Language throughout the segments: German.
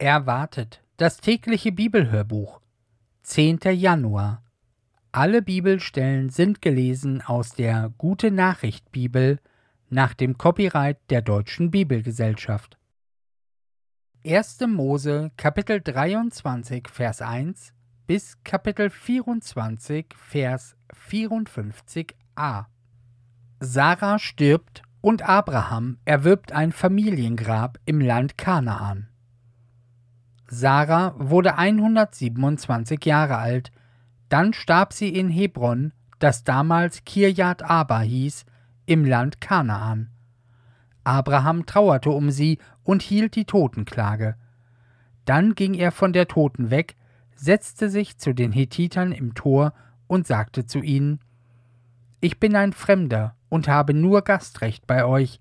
Erwartet das tägliche Bibelhörbuch 10. Januar Alle Bibelstellen sind gelesen aus der Gute Nachricht Bibel nach dem Copyright der Deutschen Bibelgesellschaft. 1. Mose Kapitel 23 Vers 1 bis Kapitel 24 Vers 54a Sarah stirbt und Abraham erwirbt ein Familiengrab im Land Kanaan. Sarah wurde 127 Jahre alt, dann starb sie in Hebron, das damals Kirjat Aba hieß, im Land Kanaan. Abraham trauerte um sie und hielt die Totenklage. Dann ging er von der Toten weg, setzte sich zu den Hethitern im Tor und sagte zu ihnen: Ich bin ein Fremder und habe nur Gastrecht bei euch,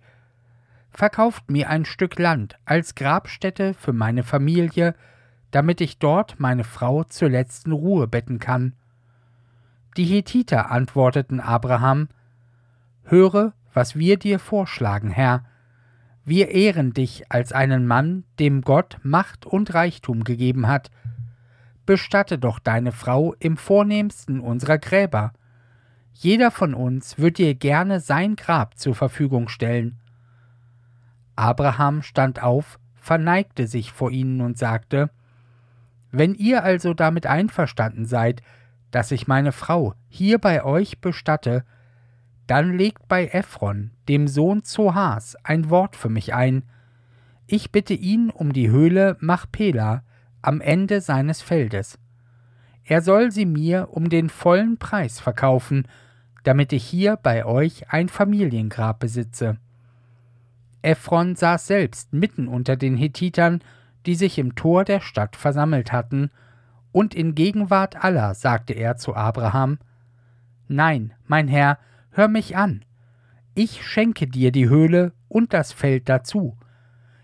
verkauft mir ein Stück Land als Grabstätte für meine Familie, damit ich dort meine Frau zur letzten Ruhe betten kann. Die Hethiter antworteten Abraham, Höre, was wir dir vorschlagen, Herr. Wir ehren dich als einen Mann, dem Gott Macht und Reichtum gegeben hat. Bestatte doch deine Frau im vornehmsten unserer Gräber. Jeder von uns wird dir gerne sein Grab zur Verfügung stellen. Abraham stand auf, verneigte sich vor ihnen und sagte, Wenn ihr also damit einverstanden seid, dass ich meine Frau hier bei euch bestatte, dann legt bei Ephron, dem Sohn Zohas, ein Wort für mich ein. Ich bitte ihn um die Höhle Machpela am Ende seines Feldes. Er soll sie mir um den vollen Preis verkaufen, damit ich hier bei euch ein Familiengrab besitze. Ephron saß selbst mitten unter den Hethitern, die sich im Tor der Stadt versammelt hatten, und in Gegenwart aller sagte er zu Abraham Nein, mein Herr, hör mich an. Ich schenke dir die Höhle und das Feld dazu.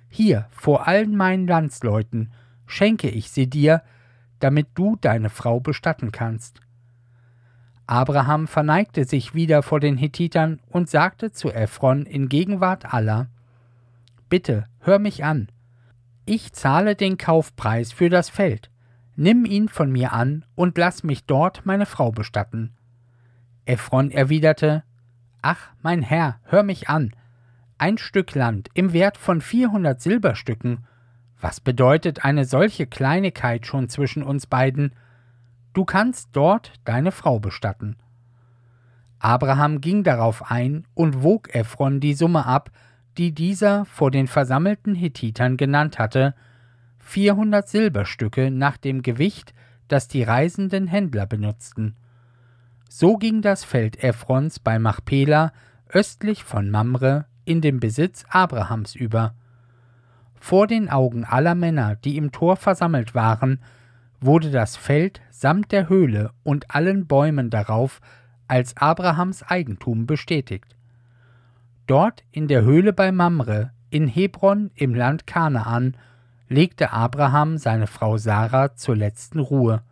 Hier, vor allen meinen Landsleuten, schenke ich sie dir, damit du deine Frau bestatten kannst. Abraham verneigte sich wieder vor den Hethitern und sagte zu Ephron in Gegenwart aller Bitte, hör mich an. Ich zahle den Kaufpreis für das Feld. Nimm ihn von mir an und lass mich dort meine Frau bestatten. Ephron erwiderte Ach, mein Herr, hör mich an. Ein Stück Land im Wert von vierhundert Silberstücken. Was bedeutet eine solche Kleinigkeit schon zwischen uns beiden? Du kannst dort deine Frau bestatten. Abraham ging darauf ein und wog Ephron die Summe ab, die dieser vor den versammelten Hethitern genannt hatte, vierhundert Silberstücke nach dem Gewicht, das die reisenden Händler benutzten. So ging das Feld Ephrons bei Machpela östlich von Mamre in den Besitz Abrahams über. Vor den Augen aller Männer, die im Tor versammelt waren, wurde das Feld samt der Höhle und allen Bäumen darauf als Abrahams Eigentum bestätigt. Dort in der Höhle bei Mamre, in Hebron im Land Kanaan, legte Abraham seine Frau Sarah zur letzten Ruhe.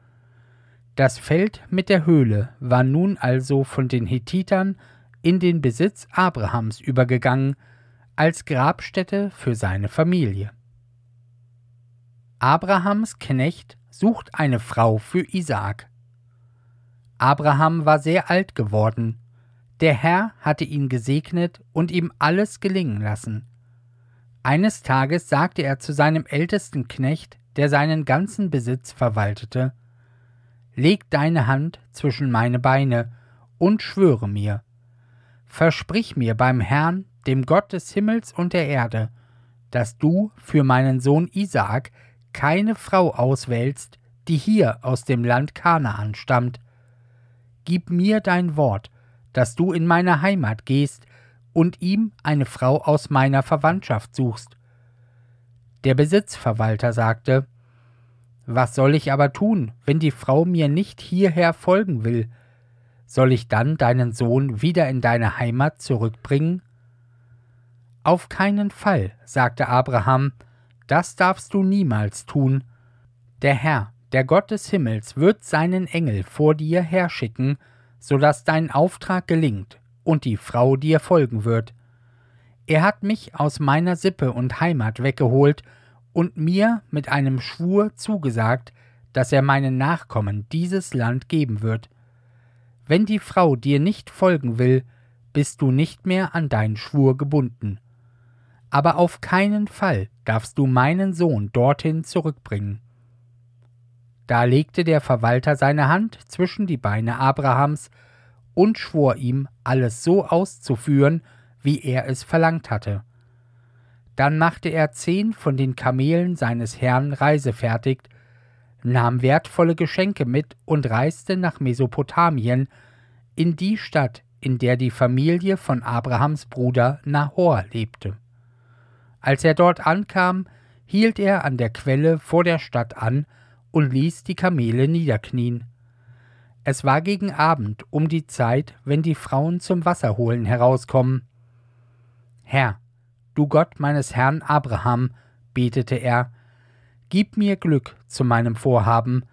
Das Feld mit der Höhle war nun also von den Hethitern in den Besitz Abrahams übergegangen, als Grabstätte für seine Familie. Abrahams Knecht sucht eine Frau für Isaak. Abraham war sehr alt geworden, der Herr hatte ihn gesegnet und ihm alles gelingen lassen. Eines Tages sagte er zu seinem ältesten Knecht, der seinen ganzen Besitz verwaltete, Leg deine Hand zwischen meine Beine und schwöre mir. Versprich mir beim Herrn, dem Gott des Himmels und der Erde, dass du für meinen Sohn Isaak keine Frau auswählst, die hier aus dem Land Kanaan stammt. Gib mir dein Wort, dass du in meine Heimat gehst und ihm eine Frau aus meiner Verwandtschaft suchst. Der Besitzverwalter sagte, Was soll ich aber tun, wenn die Frau mir nicht hierher folgen will? Soll ich dann deinen Sohn wieder in deine Heimat zurückbringen? Auf keinen Fall, sagte Abraham, das darfst du niemals tun. Der Herr, der Gott des Himmels, wird seinen Engel vor dir herschicken, so dass dein Auftrag gelingt und die Frau dir folgen wird. Er hat mich aus meiner Sippe und Heimat weggeholt und mir mit einem Schwur zugesagt, dass er meinen Nachkommen dieses Land geben wird. Wenn die Frau dir nicht folgen will, bist du nicht mehr an deinen Schwur gebunden. Aber auf keinen Fall darfst du meinen Sohn dorthin zurückbringen. Da legte der Verwalter seine Hand zwischen die Beine Abrahams und schwor ihm, alles so auszuführen, wie er es verlangt hatte. Dann machte er zehn von den Kamelen seines Herrn reisefertig, nahm wertvolle Geschenke mit und reiste nach Mesopotamien, in die Stadt, in der die Familie von Abrahams Bruder Nahor lebte. Als er dort ankam, hielt er an der Quelle vor der Stadt an und ließ die Kamele niederknien. Es war gegen Abend um die Zeit, wenn die Frauen zum Wasserholen herauskommen. Herr, du Gott meines Herrn Abraham, betete er, gib mir Glück zu meinem Vorhaben,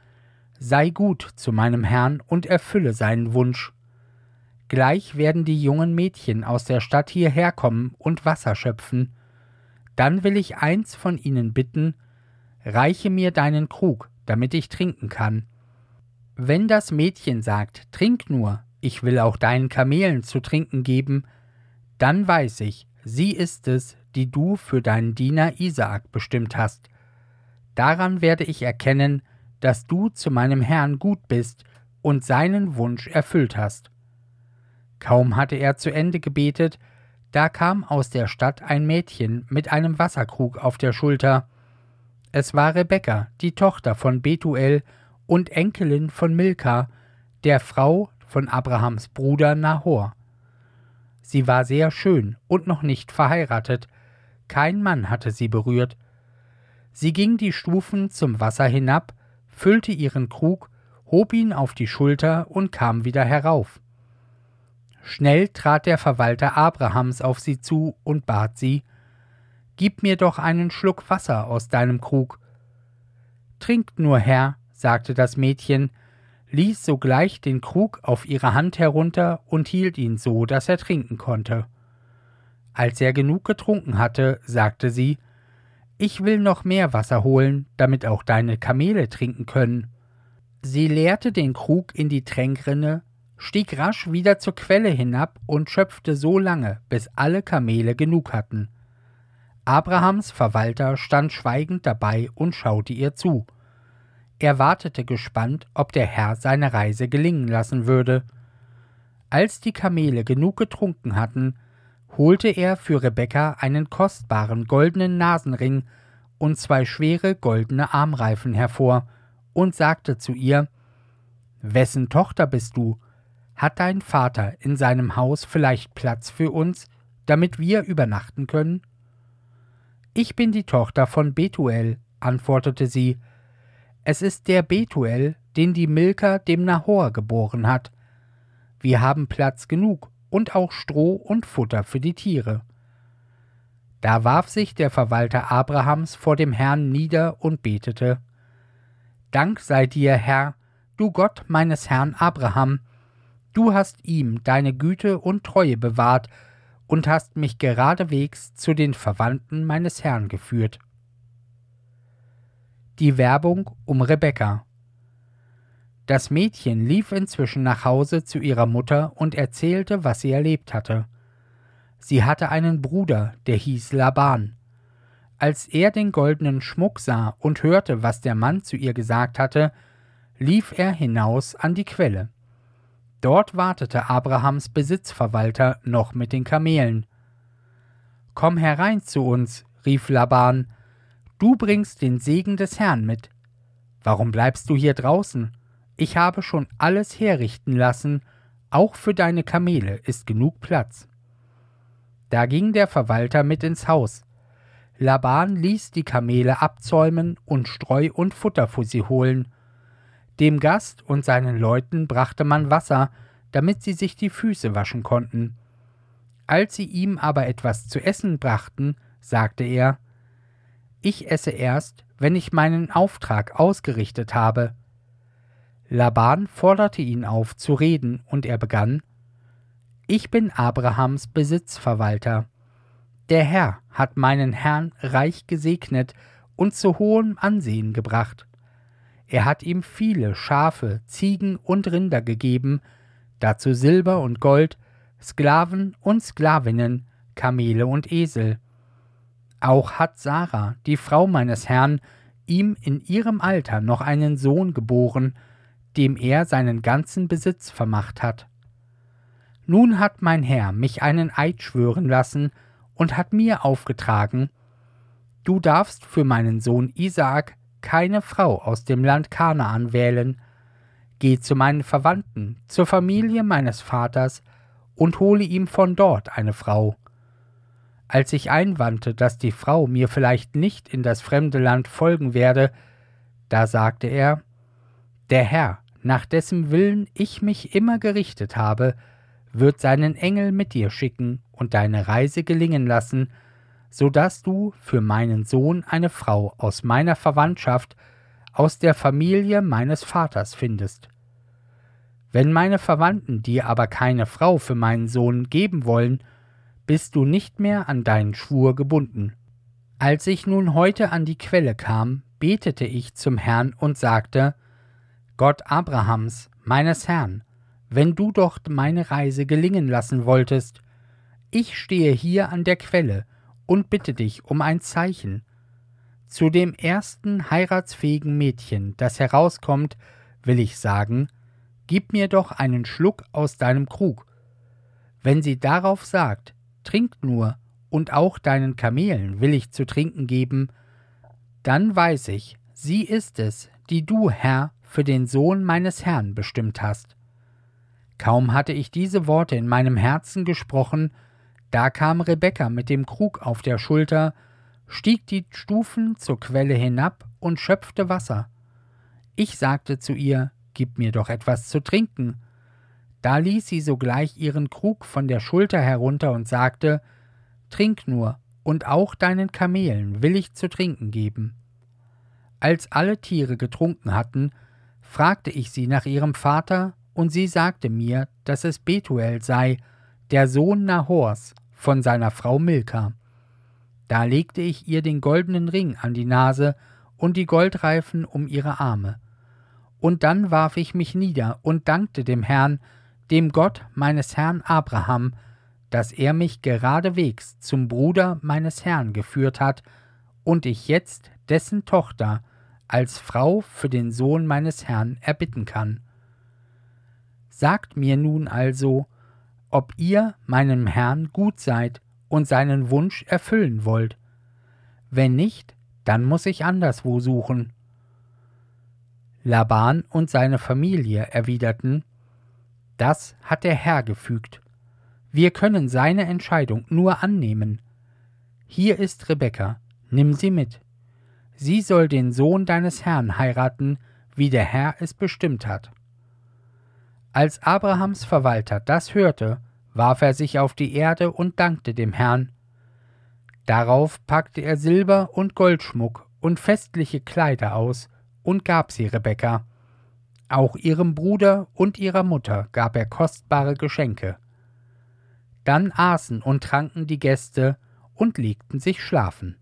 sei gut zu meinem Herrn und erfülle seinen Wunsch. Gleich werden die jungen Mädchen aus der Stadt hierher kommen und Wasser schöpfen. Dann will ich eins von ihnen bitten, reiche mir deinen Krug, damit ich trinken kann. Wenn das Mädchen sagt, trink nur, ich will auch deinen Kamelen zu trinken geben, dann weiß ich, sie ist es, die du für deinen Diener Isaak bestimmt hast. Daran werde ich erkennen, dass du zu meinem Herrn gut bist und seinen Wunsch erfüllt hast. Kaum hatte er zu Ende gebetet, da kam aus der Stadt ein Mädchen mit einem Wasserkrug auf der Schulter. Es war Rebekka, die Tochter von Betuel und Enkelin von Milka, der Frau von Abrahams Bruder Nahor. Sie war sehr schön und noch nicht verheiratet, kein Mann hatte sie berührt. Sie ging die Stufen zum Wasser hinab, füllte ihren Krug, hob ihn auf die Schulter und kam wieder herauf. Schnell trat der Verwalter Abrahams auf sie zu und bat sie Gib mir doch einen Schluck Wasser aus deinem Krug. Trinkt nur, Herr, sagte das Mädchen, ließ sogleich den Krug auf ihre Hand herunter und hielt ihn so, dass er trinken konnte. Als er genug getrunken hatte, sagte sie Ich will noch mehr Wasser holen, damit auch deine Kamele trinken können. Sie leerte den Krug in die Tränkrinne, stieg rasch wieder zur Quelle hinab und schöpfte so lange, bis alle Kamele genug hatten. Abrahams Verwalter stand schweigend dabei und schaute ihr zu. Er wartete gespannt, ob der Herr seine Reise gelingen lassen würde. Als die Kamele genug getrunken hatten, holte er für Rebekka einen kostbaren goldenen Nasenring und zwei schwere goldene Armreifen hervor und sagte zu ihr Wessen Tochter bist du? Hat dein Vater in seinem Haus vielleicht Platz für uns, damit wir übernachten können? Ich bin die Tochter von Betuel, antwortete sie. Es ist der Betuel, den die Milka dem Nahor geboren hat. Wir haben Platz genug und auch Stroh und Futter für die Tiere. Da warf sich der Verwalter Abrahams vor dem Herrn nieder und betete Dank sei dir, Herr, du Gott meines Herrn Abraham, Du hast ihm deine Güte und Treue bewahrt und hast mich geradewegs zu den Verwandten meines Herrn geführt. Die Werbung um Rebekka Das Mädchen lief inzwischen nach Hause zu ihrer Mutter und erzählte, was sie erlebt hatte. Sie hatte einen Bruder, der hieß Laban. Als er den goldenen Schmuck sah und hörte, was der Mann zu ihr gesagt hatte, lief er hinaus an die Quelle. Dort wartete Abrahams Besitzverwalter noch mit den Kamelen. Komm herein zu uns, rief Laban, du bringst den Segen des Herrn mit. Warum bleibst du hier draußen? Ich habe schon alles herrichten lassen, auch für deine Kamele ist genug Platz. Da ging der Verwalter mit ins Haus. Laban ließ die Kamele abzäumen und Streu und Futter für sie holen, dem Gast und seinen Leuten brachte man Wasser, damit sie sich die Füße waschen konnten. Als sie ihm aber etwas zu essen brachten, sagte er Ich esse erst, wenn ich meinen Auftrag ausgerichtet habe. Laban forderte ihn auf zu reden, und er begann Ich bin Abrahams Besitzverwalter. Der Herr hat meinen Herrn reich gesegnet und zu hohem Ansehen gebracht. Er hat ihm viele Schafe, Ziegen und Rinder gegeben, dazu Silber und Gold, Sklaven und Sklavinnen, Kamele und Esel. Auch hat Sarah, die Frau meines Herrn, ihm in ihrem Alter noch einen Sohn geboren, dem er seinen ganzen Besitz vermacht hat. Nun hat mein Herr mich einen Eid schwören lassen und hat mir aufgetragen, Du darfst für meinen Sohn Isaak keine Frau aus dem Land Kanaan wählen. Geh zu meinen Verwandten, zur Familie meines Vaters und hole ihm von dort eine Frau. Als ich einwandte, dass die Frau mir vielleicht nicht in das fremde Land folgen werde, da sagte er, Der Herr, nach dessen Willen ich mich immer gerichtet habe, wird seinen Engel mit dir schicken und deine Reise gelingen lassen, so dass du für meinen Sohn eine Frau aus meiner Verwandtschaft, aus der Familie meines Vaters findest. Wenn meine Verwandten dir aber keine Frau für meinen Sohn geben wollen, bist du nicht mehr an deinen Schwur gebunden. Als ich nun heute an die Quelle kam, betete ich zum Herrn und sagte, Gott Abrahams, meines Herrn, wenn du doch meine Reise gelingen lassen wolltest, ich stehe hier an der Quelle und bitte dich um ein Zeichen. Zu dem ersten heiratsfähigen Mädchen, das herauskommt, will ich sagen, gib mir doch einen Schluck aus deinem Krug. Wenn sie darauf sagt, trink nur, und auch deinen Kamelen will ich zu trinken geben, dann weiß ich, sie ist es, die du, Herr, für den Sohn meines Herrn bestimmt hast. Kaum hatte ich diese Worte in meinem Herzen gesprochen, da kam Rebekka mit dem Krug auf der Schulter, stieg die Stufen zur Quelle hinab und schöpfte Wasser. Ich sagte zu ihr, Gib mir doch etwas zu trinken. Da ließ sie sogleich ihren Krug von der Schulter herunter und sagte, Trink nur, und auch deinen Kamelen will ich zu trinken geben. Als alle Tiere getrunken hatten, fragte ich sie nach ihrem Vater, und sie sagte mir, dass es Betuel sei, der Sohn Nahors, von seiner Frau Milka. Da legte ich ihr den goldenen Ring an die Nase und die Goldreifen um ihre Arme. Und dann warf ich mich nieder und dankte dem Herrn, dem Gott meines Herrn Abraham, dass er mich geradewegs zum Bruder meines Herrn geführt hat und ich jetzt dessen Tochter als Frau für den Sohn meines Herrn erbitten kann. Sagt mir nun also, ob ihr meinem Herrn gut seid und seinen Wunsch erfüllen wollt. Wenn nicht, dann muss ich anderswo suchen. Laban und seine Familie erwiderten, das hat der Herr gefügt. Wir können seine Entscheidung nur annehmen. Hier ist Rebekka, nimm sie mit. Sie soll den Sohn deines Herrn heiraten, wie der Herr es bestimmt hat. Als Abrahams Verwalter das hörte, warf er sich auf die Erde und dankte dem Herrn. Darauf packte er Silber und Goldschmuck und festliche Kleider aus und gab sie Rebekka. Auch ihrem Bruder und ihrer Mutter gab er kostbare Geschenke. Dann aßen und tranken die Gäste und legten sich schlafen.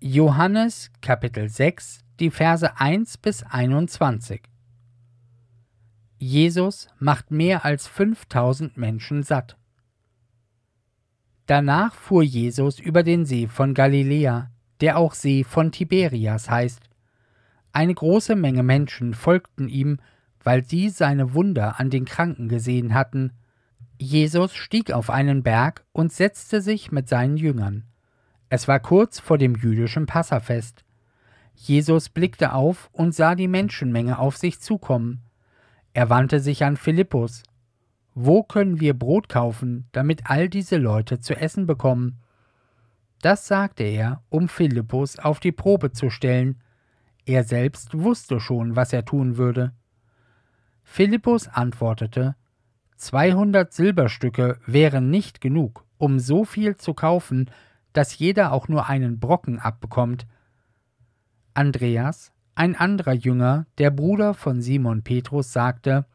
Johannes Kapitel 6 die Verse 1 bis 21. Jesus macht mehr als 5000 Menschen satt. Danach fuhr Jesus über den See von Galiläa, der auch See von Tiberias heißt. Eine große Menge Menschen folgten ihm, weil sie seine Wunder an den Kranken gesehen hatten. Jesus stieg auf einen Berg und setzte sich mit seinen Jüngern. Es war kurz vor dem jüdischen Passafest. Jesus blickte auf und sah die Menschenmenge auf sich zukommen. Er wandte sich an Philippus. Wo können wir Brot kaufen, damit all diese Leute zu essen bekommen? Das sagte er, um Philippus auf die Probe zu stellen. Er selbst wusste schon, was er tun würde. Philippus antwortete, Zweihundert Silberstücke wären nicht genug, um so viel zu kaufen, dass jeder auch nur einen Brocken abbekommt, Andreas, ein anderer Jünger, der Bruder von Simon Petrus, sagte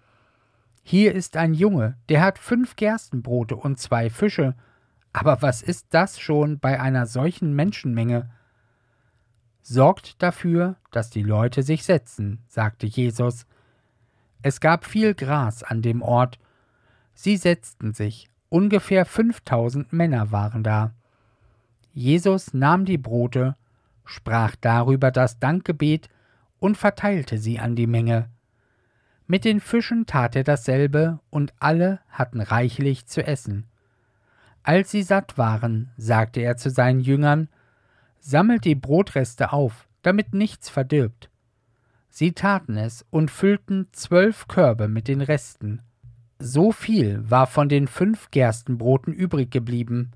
Hier ist ein Junge, der hat fünf Gerstenbrote und zwei Fische, Aber was ist das schon bei einer solchen Menschenmenge? Sorgt dafür, dass die Leute sich setzen, sagte Jesus. Es gab viel Gras an dem Ort. Sie setzten sich, ungefähr fünftausend Männer waren da. Jesus nahm die Brote, sprach darüber das Dankgebet und verteilte sie an die Menge. Mit den Fischen tat er dasselbe, und alle hatten reichlich zu essen. Als sie satt waren, sagte er zu seinen Jüngern, Sammelt die Brotreste auf, damit nichts verdirbt. Sie taten es und füllten zwölf Körbe mit den Resten. So viel war von den fünf Gerstenbroten übrig geblieben.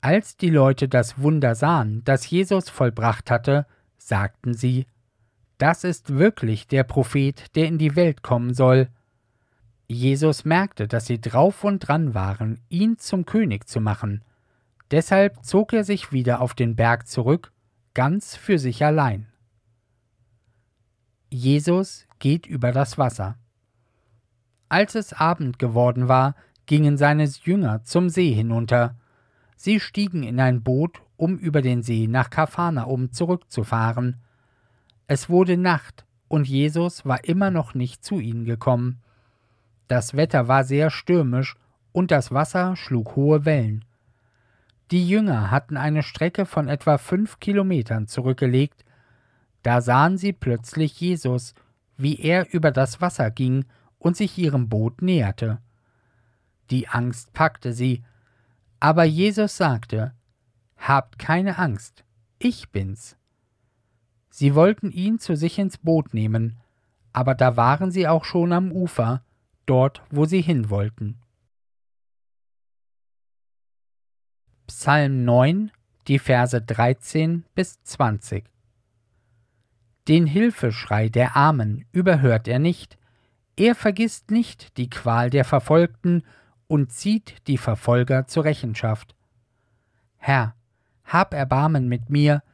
Als die Leute das Wunder sahen, das Jesus vollbracht hatte, sagten sie, Das ist wirklich der Prophet, der in die Welt kommen soll. Jesus merkte, dass sie drauf und dran waren, ihn zum König zu machen. Deshalb zog er sich wieder auf den Berg zurück, ganz für sich allein. Jesus geht über das Wasser. Als es Abend geworden war, gingen seine Jünger zum See hinunter. Sie stiegen in ein Boot, um über den See nach Kapharnaum zurückzufahren. Es wurde Nacht, und Jesus war immer noch nicht zu ihnen gekommen. Das Wetter war sehr stürmisch und das Wasser schlug hohe Wellen. Die Jünger hatten eine Strecke von etwa fünf Kilometern zurückgelegt. Da sahen sie plötzlich Jesus, wie er über das Wasser ging und sich ihrem Boot näherte. Die Angst packte sie, aber Jesus sagte, Habt keine Angst, ich bin's. Sie wollten ihn zu sich ins Boot nehmen, aber da waren sie auch schon am Ufer, dort, wo sie hin wollten. Psalm 9, die Verse 13 bis 20 Den Hilfeschrei der Armen überhört er nicht, er vergisst nicht die Qual der Verfolgten und zieht die Verfolger zur Rechenschaft. Herr, hab Erbarmen mit mir,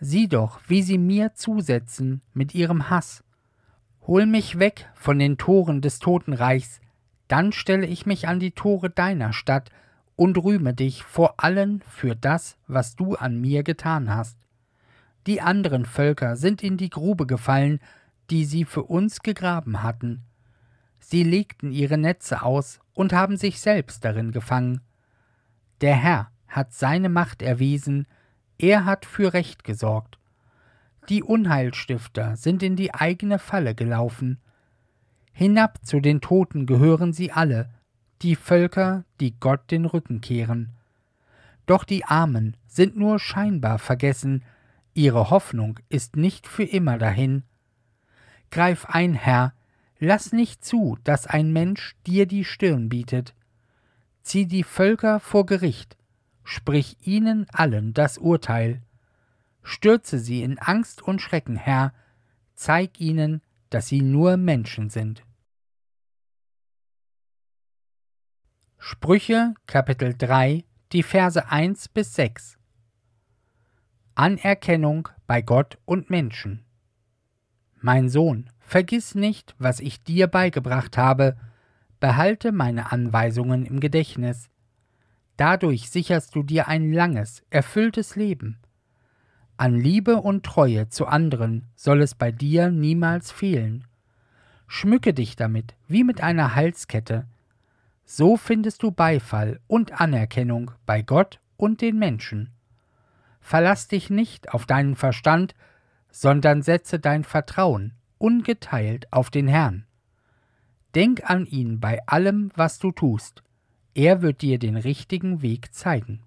sieh doch, wie sie mir zusetzen mit ihrem Hass. Hol mich weg von den Toren des Totenreichs, dann stelle ich mich an die Tore deiner Stadt und rühme dich vor allen für das, was du an mir getan hast. Die anderen Völker sind in die Grube gefallen, die sie für uns gegraben hatten. Sie legten ihre Netze aus und haben sich selbst darin gefangen. Der Herr hat seine Macht erwiesen, er hat für Recht gesorgt. Die Unheilstifter sind in die eigene Falle gelaufen. Hinab zu den Toten gehören sie alle, die Völker, die Gott den Rücken kehren. Doch die Armen sind nur scheinbar vergessen, ihre Hoffnung ist nicht für immer dahin. Greif ein, Herr, lass nicht zu, dass ein Mensch dir die Stirn bietet. Zieh die Völker vor Gericht, sprich ihnen allen das Urteil. Stürze sie in Angst und Schrecken, Herr, zeig ihnen, dass sie nur Menschen sind. Sprüche Kapitel 3, die Verse 1 bis 6 Anerkennung bei Gott und Menschen Mein Sohn, vergiss nicht, was ich dir beigebracht habe, behalte meine Anweisungen im Gedächtnis. Dadurch sicherst du dir ein langes, erfülltes Leben. An Liebe und Treue zu anderen soll es bei dir niemals fehlen. Schmücke dich damit wie mit einer Halskette. So findest du Beifall und Anerkennung bei Gott und den Menschen. Verlass dich nicht auf deinen Verstand, sondern setze dein Vertrauen ungeteilt auf den Herrn. Denk an ihn bei allem, was du tust. Er wird dir den richtigen Weg zeigen.